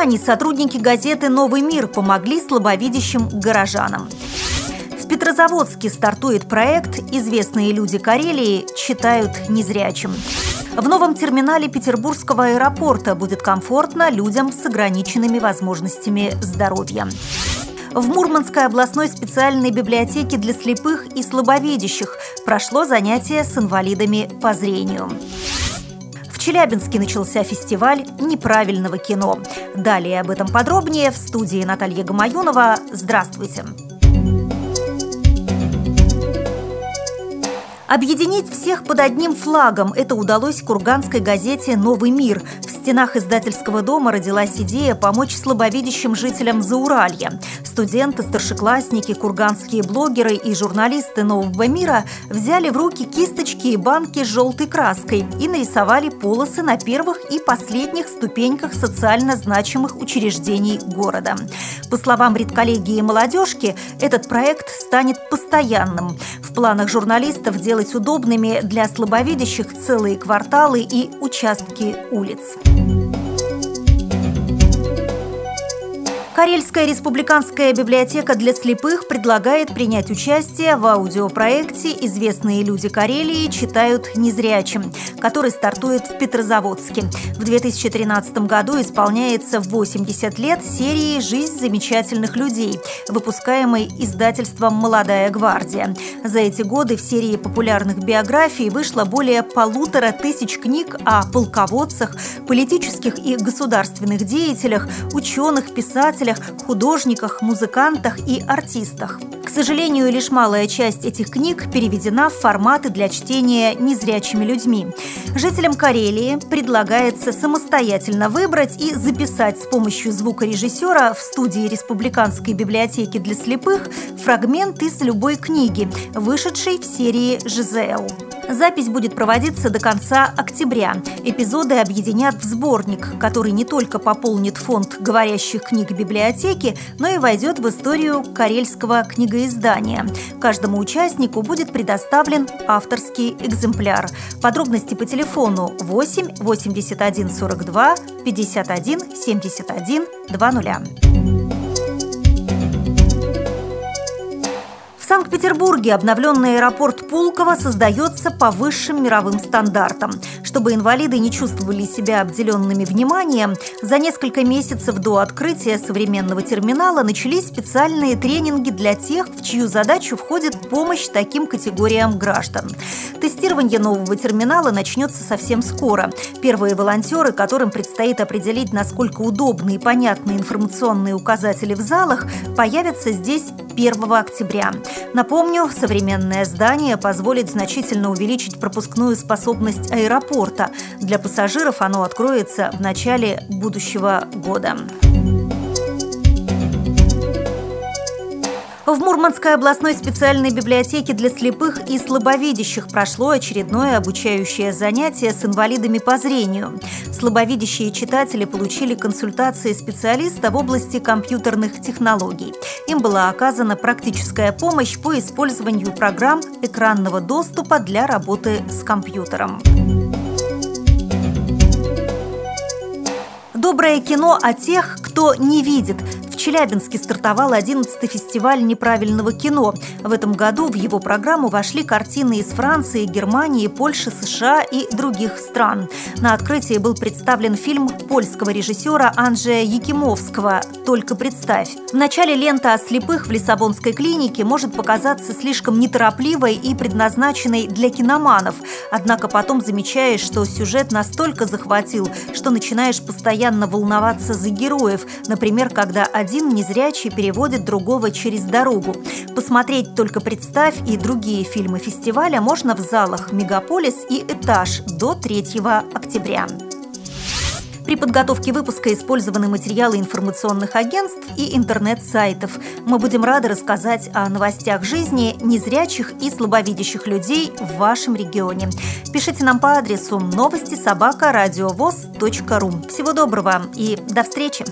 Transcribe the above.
Казани сотрудники газеты «Новый мир» помогли слабовидящим горожанам. В Петрозаводске стартует проект «Известные люди Карелии читают незрячим». В новом терминале Петербургского аэропорта будет комфортно людям с ограниченными возможностями здоровья. В Мурманской областной специальной библиотеке для слепых и слабовидящих прошло занятие с инвалидами по зрению. В Челябинске начался фестиваль неправильного кино. Далее об этом подробнее в студии Наталья Гамаюнова. Здравствуйте! Объединить всех под одним флагом – это удалось курганской газете «Новый мир». В стенах издательского дома родилась идея помочь слабовидящим жителям Зауралья. Студенты, старшеклассники, курганские блогеры и журналисты «Нового мира» взяли в руки кисточки и банки с желтой краской и нарисовали полосы на первых и последних ступеньках социально значимых учреждений города. По словам редколлегии молодежки, этот проект станет постоянным. В планах журналистов делать удобными для слабовидящих целые кварталы и участки улиц. Карельская республиканская библиотека для слепых предлагает принять участие в аудиопроекте «Известные люди Карелии читают незрячим», который стартует в Петрозаводске. В 2013 году исполняется 80 лет серии «Жизнь замечательных людей», выпускаемой издательством «Молодая гвардия». За эти годы в серии популярных биографий вышло более полутора тысяч книг о полководцах, политических и государственных деятелях, ученых, писателях, писателях, художниках, музыкантах и артистах. К сожалению, лишь малая часть этих книг переведена в форматы для чтения незрячими людьми. Жителям Карелии предлагается самостоятельно выбрать и записать с помощью звукорежиссера в студии Республиканской библиотеки для слепых фрагмент из любой книги, вышедшей в серии «ЖЗЛ». Запись будет проводиться до конца октября. Эпизоды объединят в сборник, который не только пополнит фонд говорящих книг библиотеки, но и войдет в историю карельского книгоиздания. Каждому участнику будет предоставлен авторский экземпляр. Подробности по телефону 8 81 42 51 71 20. Санкт-Петербурге обновленный аэропорт Пулково создается по высшим мировым стандартам. Чтобы инвалиды не чувствовали себя обделенными вниманием, за несколько месяцев до открытия современного терминала начались специальные тренинги для тех, в чью задачу входит помощь таким категориям граждан. Тестирование нового терминала начнется совсем скоро. Первые волонтеры, которым предстоит определить, насколько удобны и понятны информационные указатели в залах, появятся здесь 1 октября. Напомню, современное здание позволит значительно увеличить пропускную способность аэропорта. Для пассажиров оно откроется в начале будущего года. В Мурманской областной специальной библиотеке для слепых и слабовидящих прошло очередное обучающее занятие с инвалидами по зрению. Слабовидящие читатели получили консультации специалиста в области компьютерных технологий. Им была оказана практическая помощь по использованию программ экранного доступа для работы с компьютером. Доброе кино о тех, кто не видит – Челябинске стартовал 11-й фестиваль неправильного кино. В этом году в его программу вошли картины из Франции, Германии, Польши, США и других стран. На открытии был представлен фильм польского режиссера Анджея Якимовского «Только представь». В начале лента о слепых в Лиссабонской клинике может показаться слишком неторопливой и предназначенной для киноманов. Однако потом замечаешь, что сюжет настолько захватил, что начинаешь постоянно волноваться за героев. Например, когда один один незрячий переводит другого через дорогу. Посмотреть «Только представь» и другие фильмы фестиваля можно в залах «Мегаполис» и «Этаж» до 3 октября. При подготовке выпуска использованы материалы информационных агентств и интернет-сайтов. Мы будем рады рассказать о новостях жизни незрячих и слабовидящих людей в вашем регионе. Пишите нам по адресу новости собака ру. Всего доброго и до встречи!